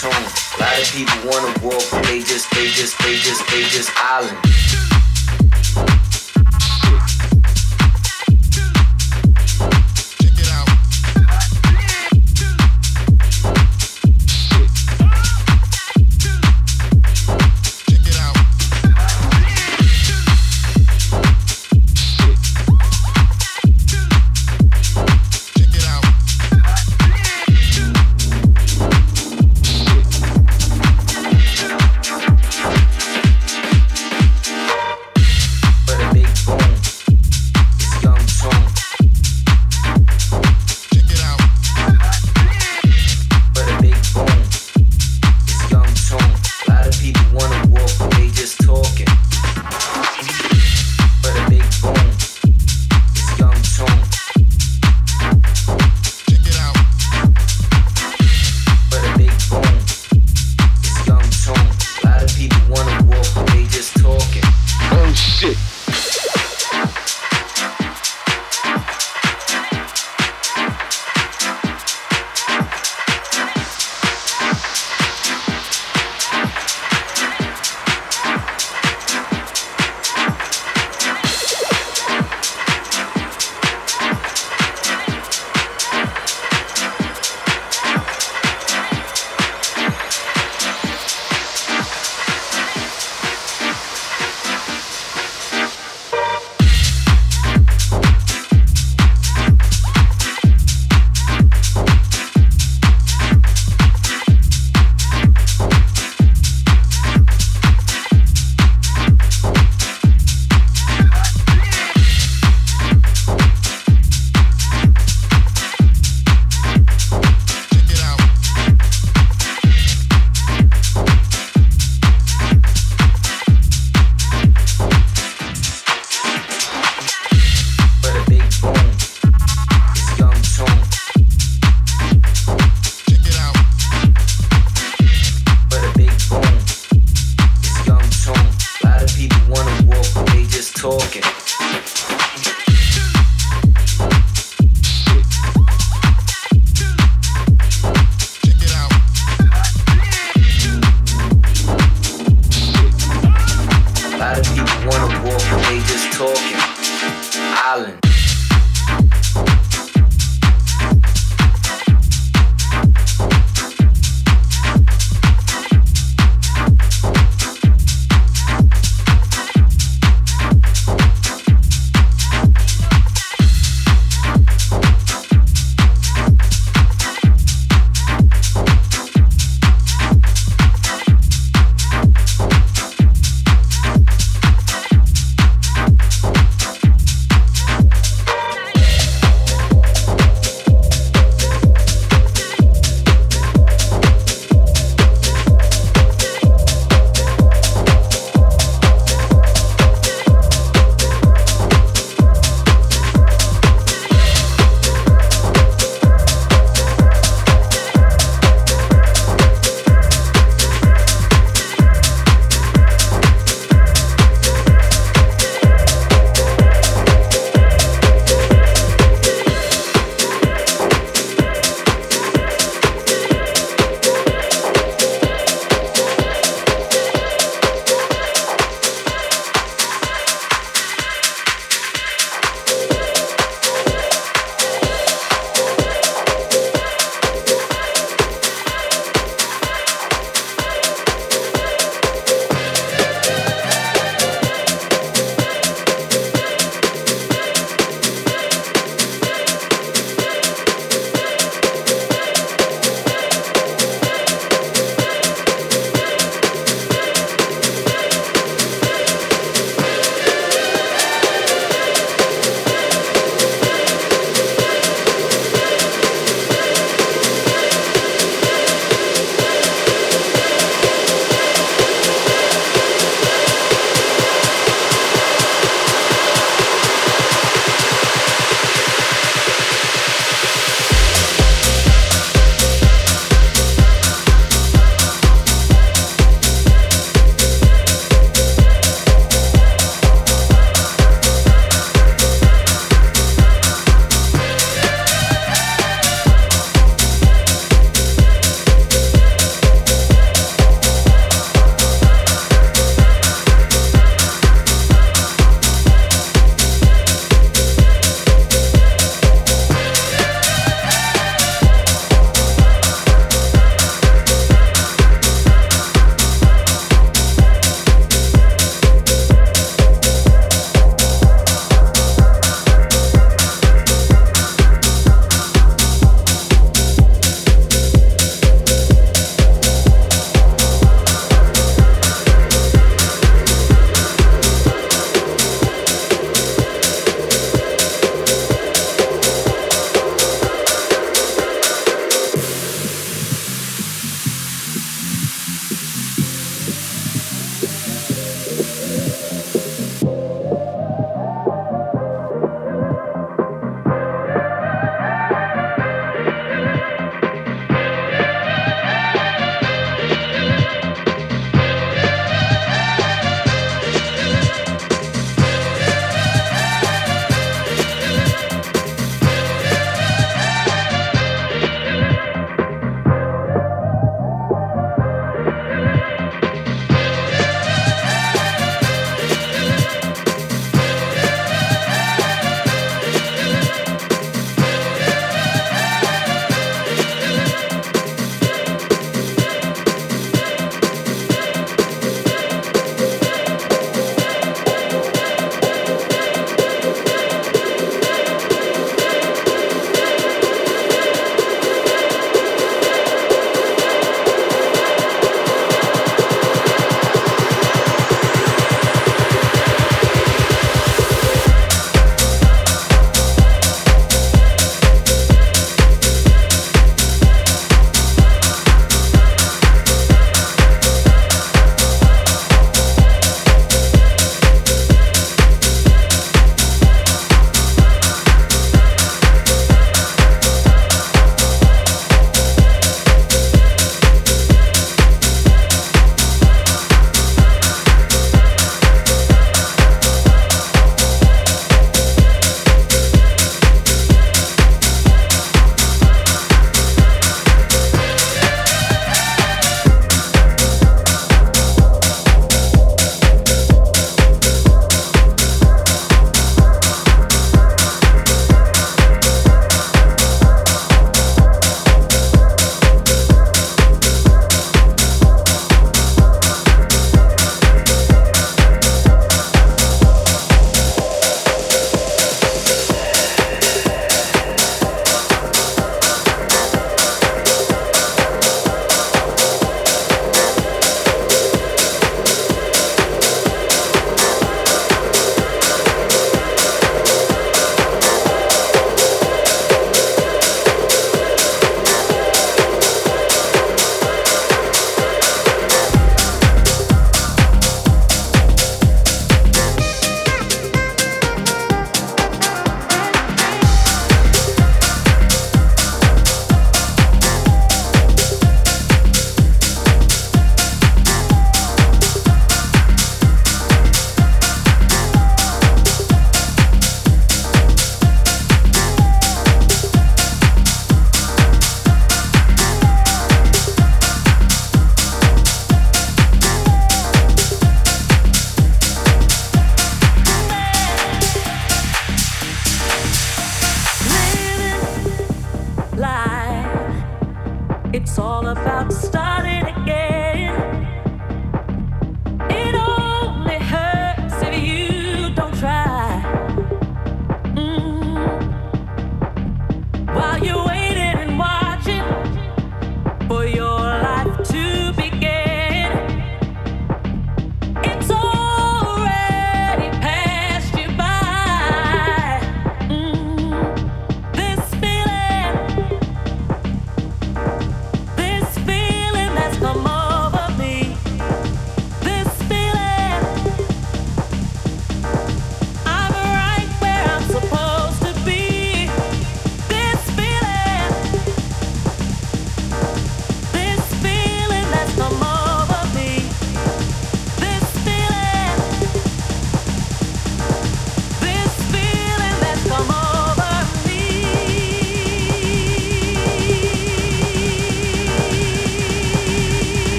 tune. A lot of people wanna walk, but they just, they just, they just, they just island.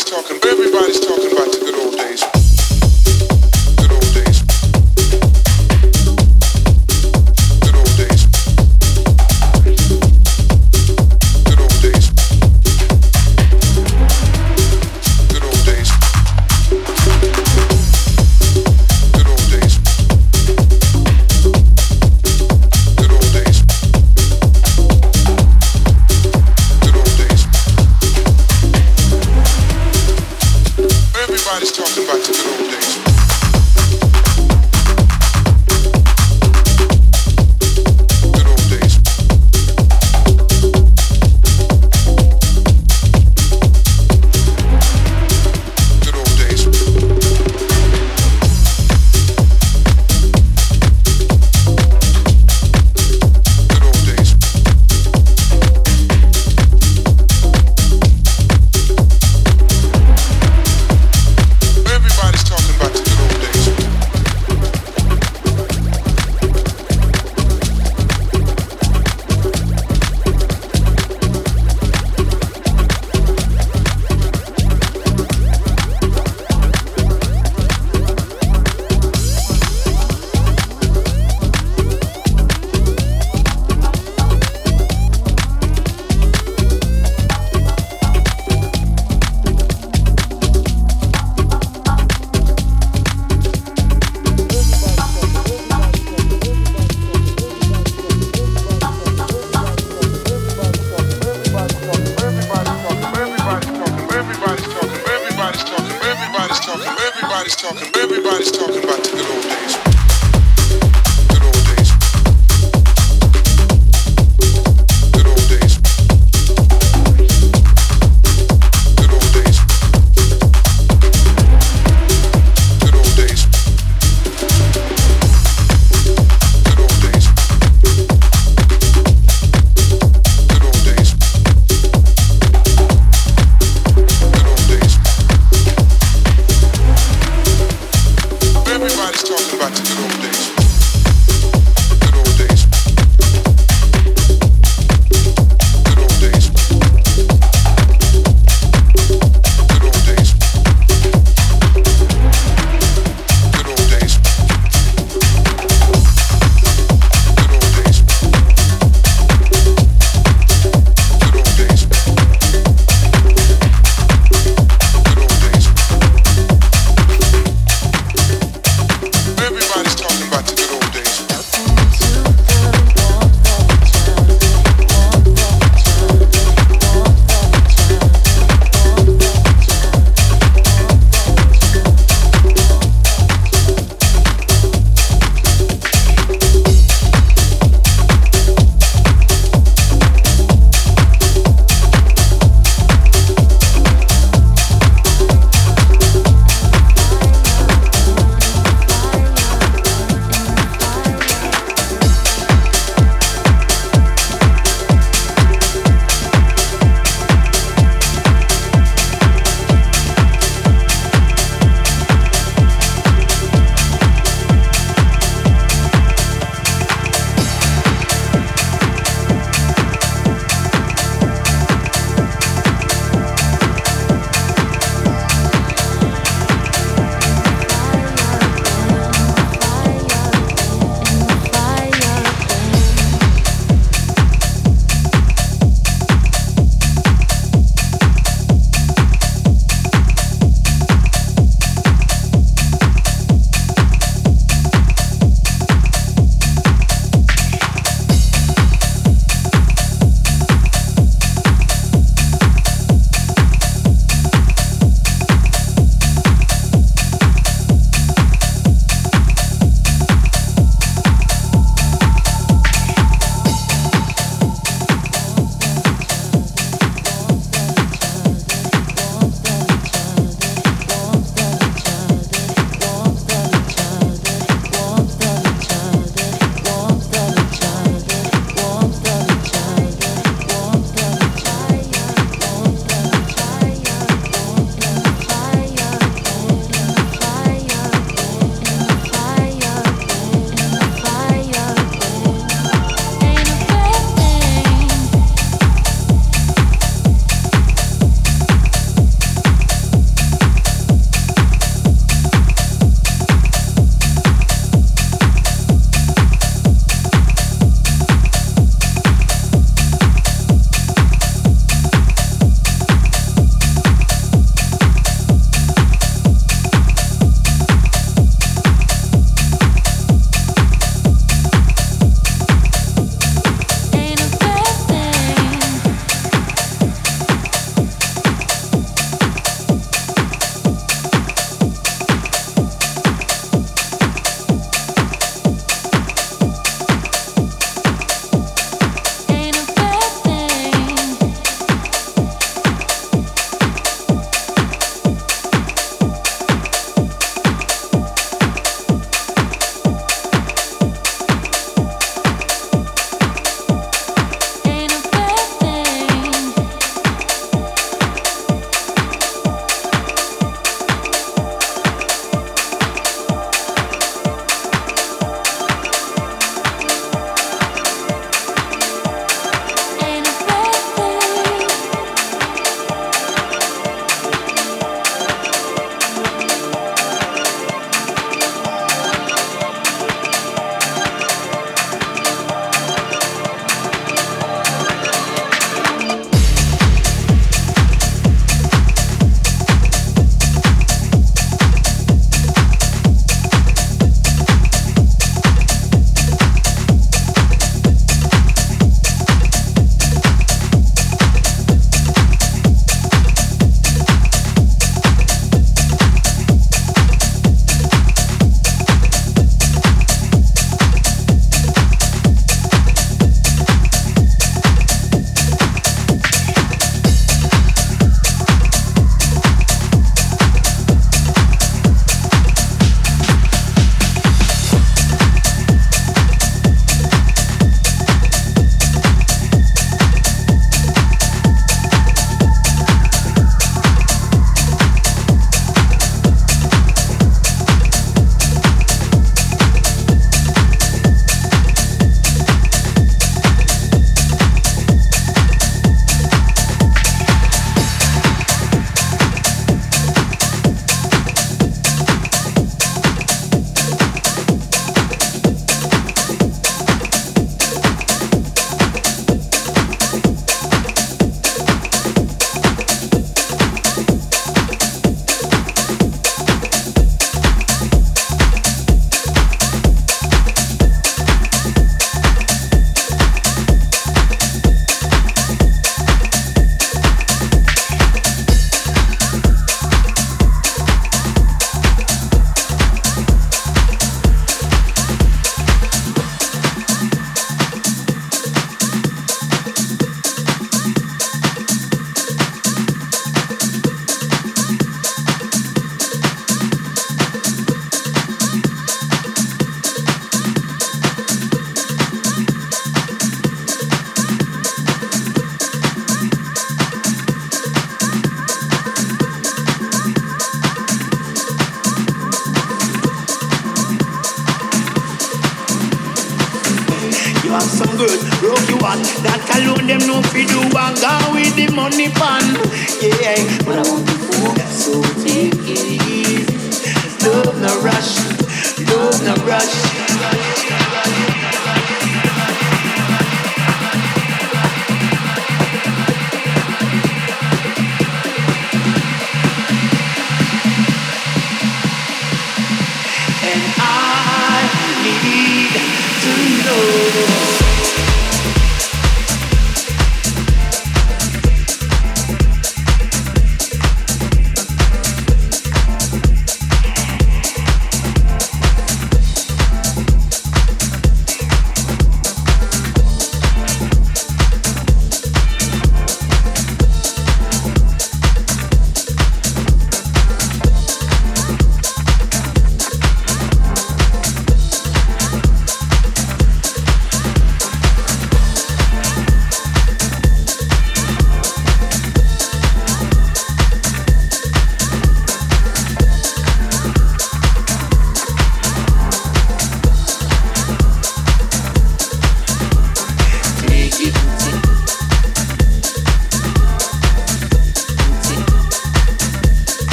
Everybody's talking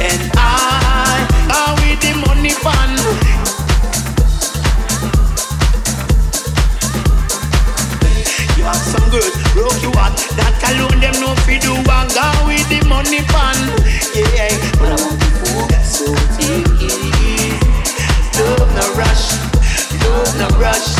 and I are the money. You have some good broke you out that them fi do go with the money fund. Yeah, but I want. Love rush, love rush.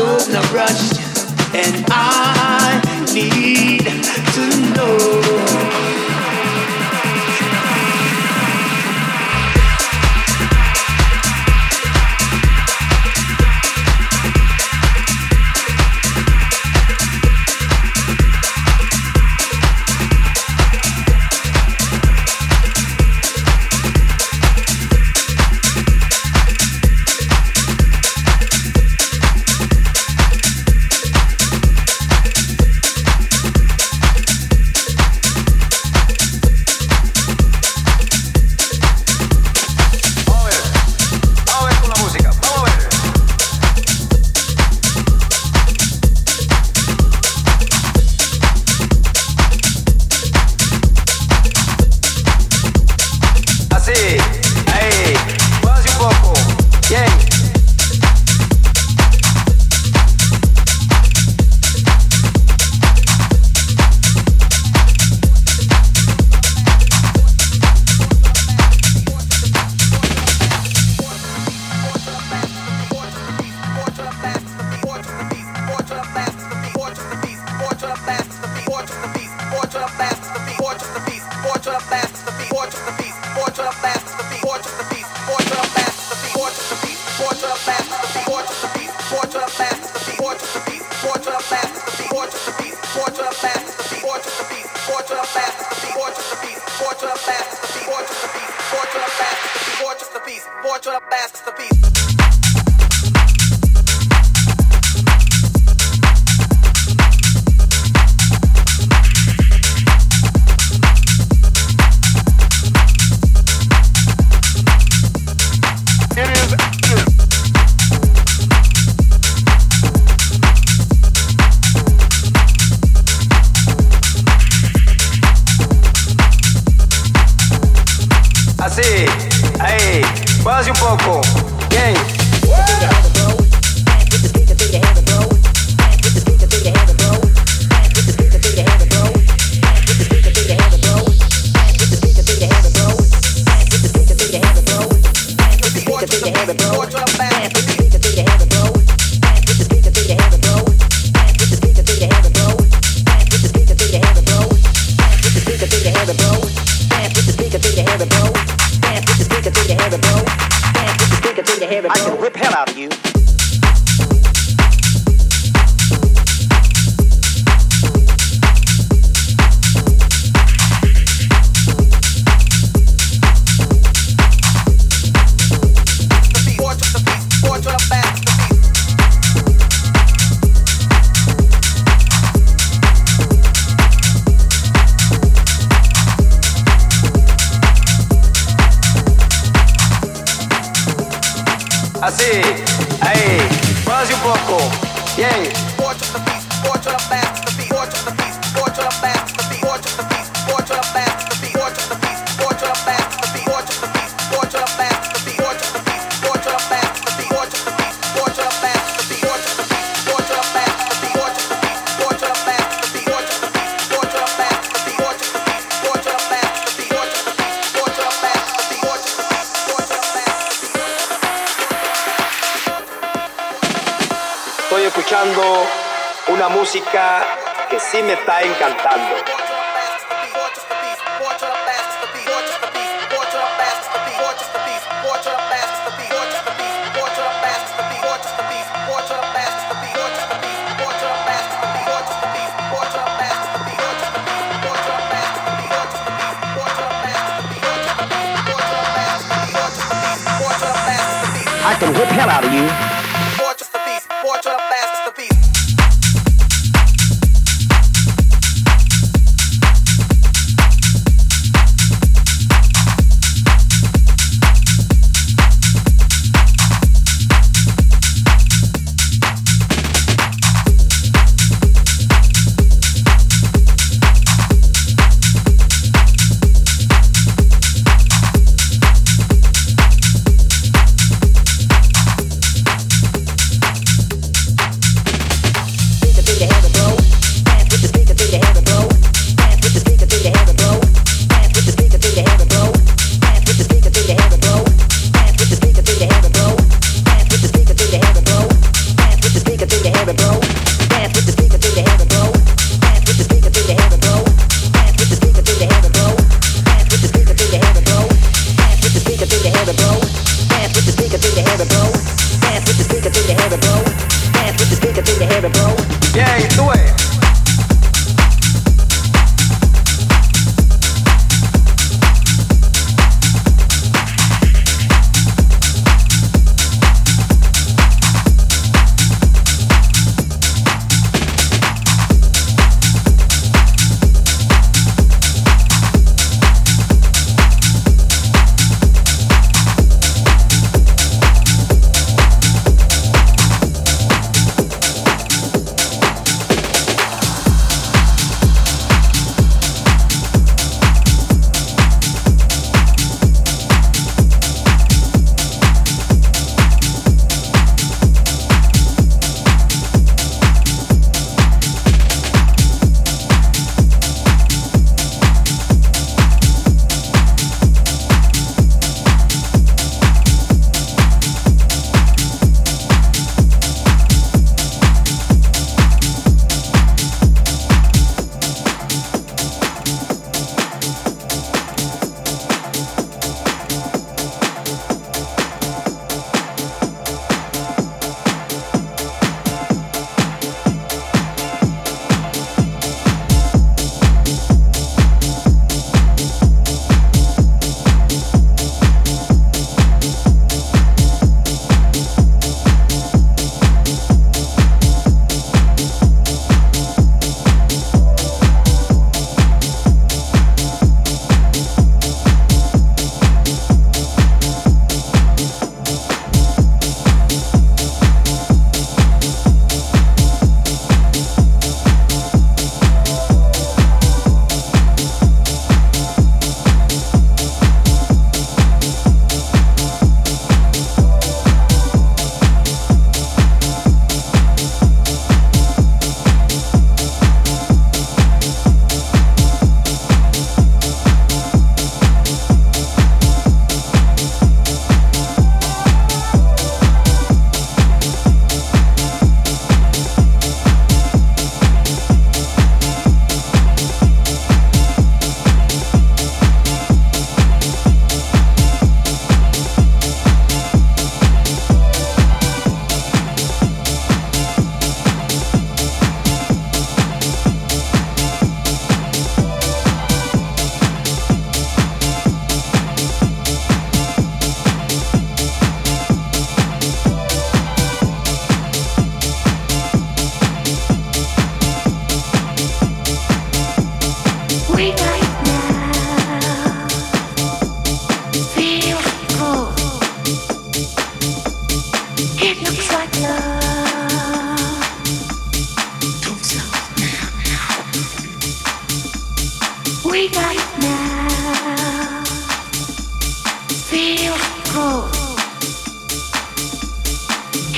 done a rush, and I need to know.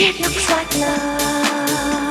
It looks like love.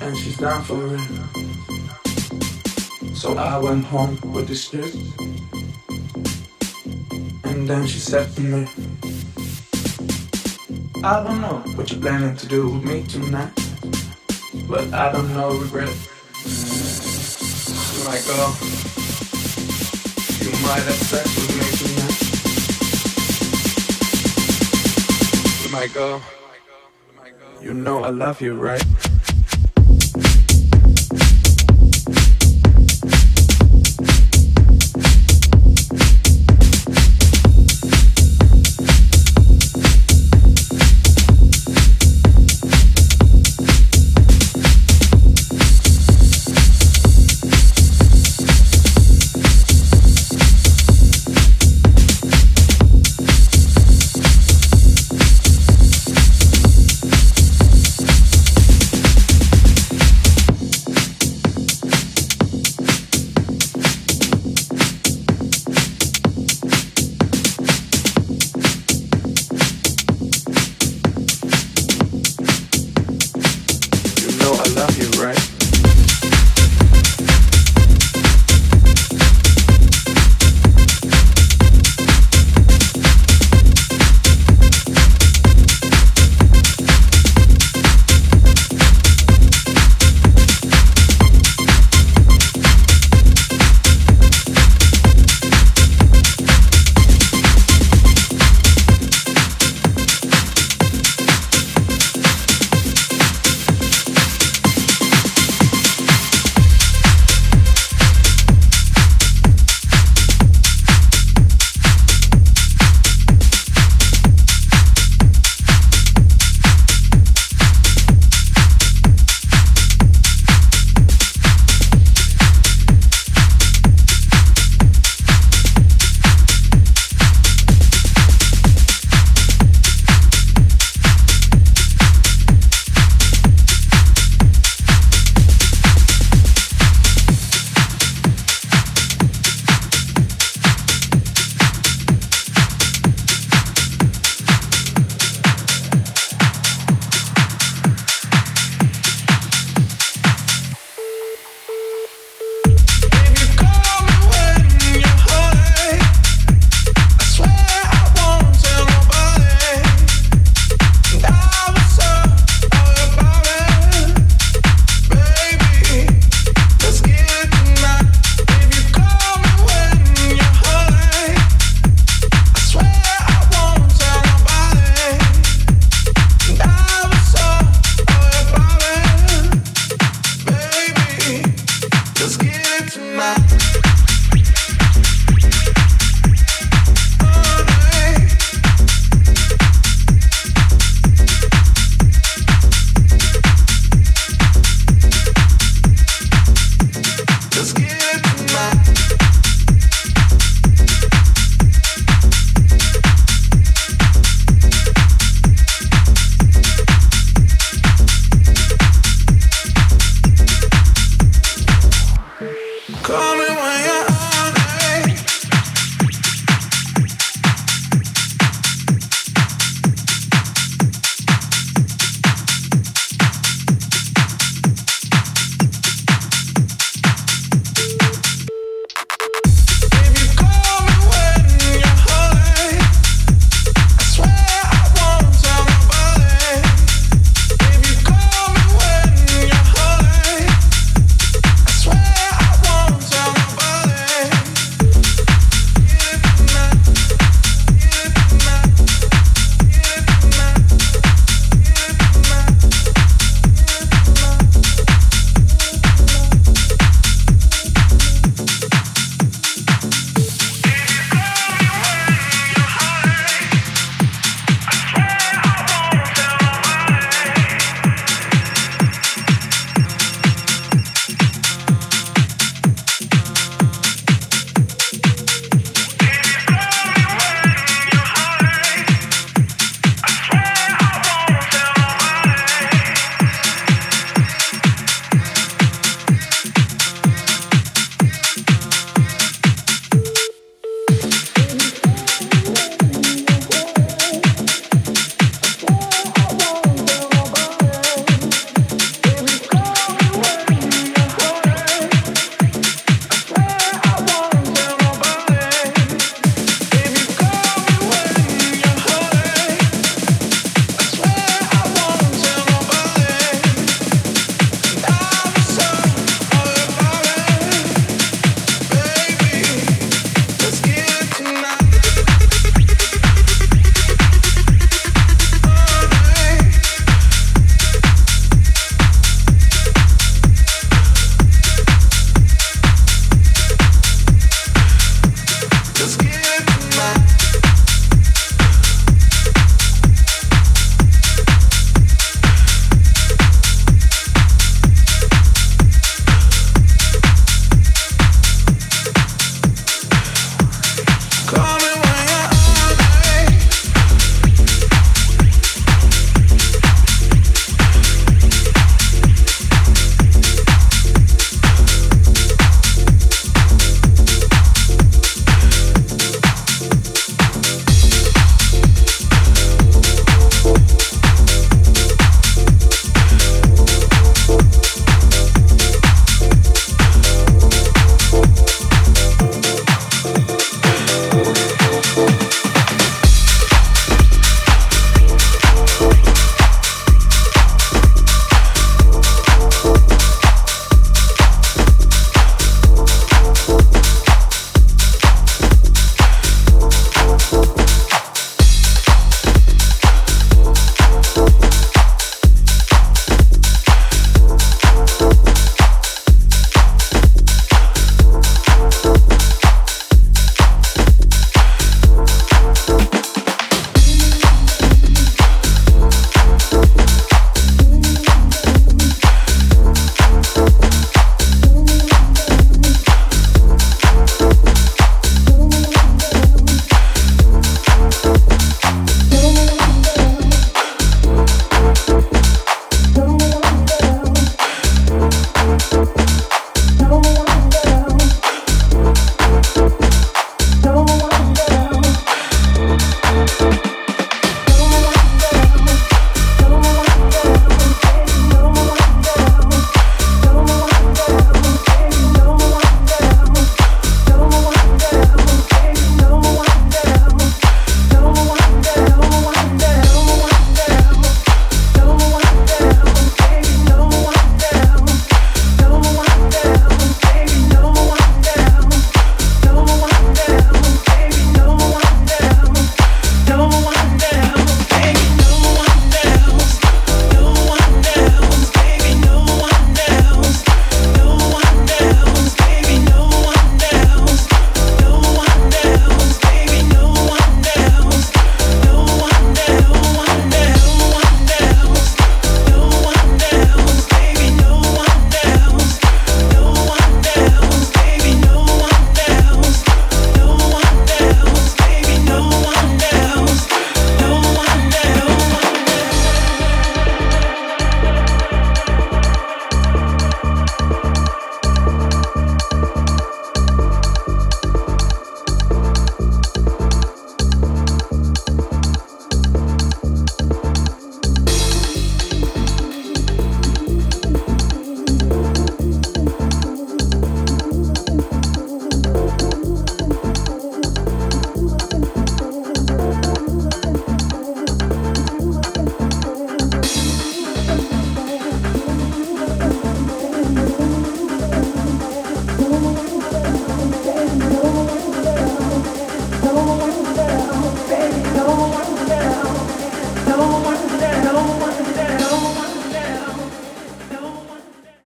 And she's down for real So I went home with this girl And then she said to me, I don't know what you're planning to do with me tonight, but I don't know regret. You might go, you might have sex with me tonight. You might go, you know I love you, right?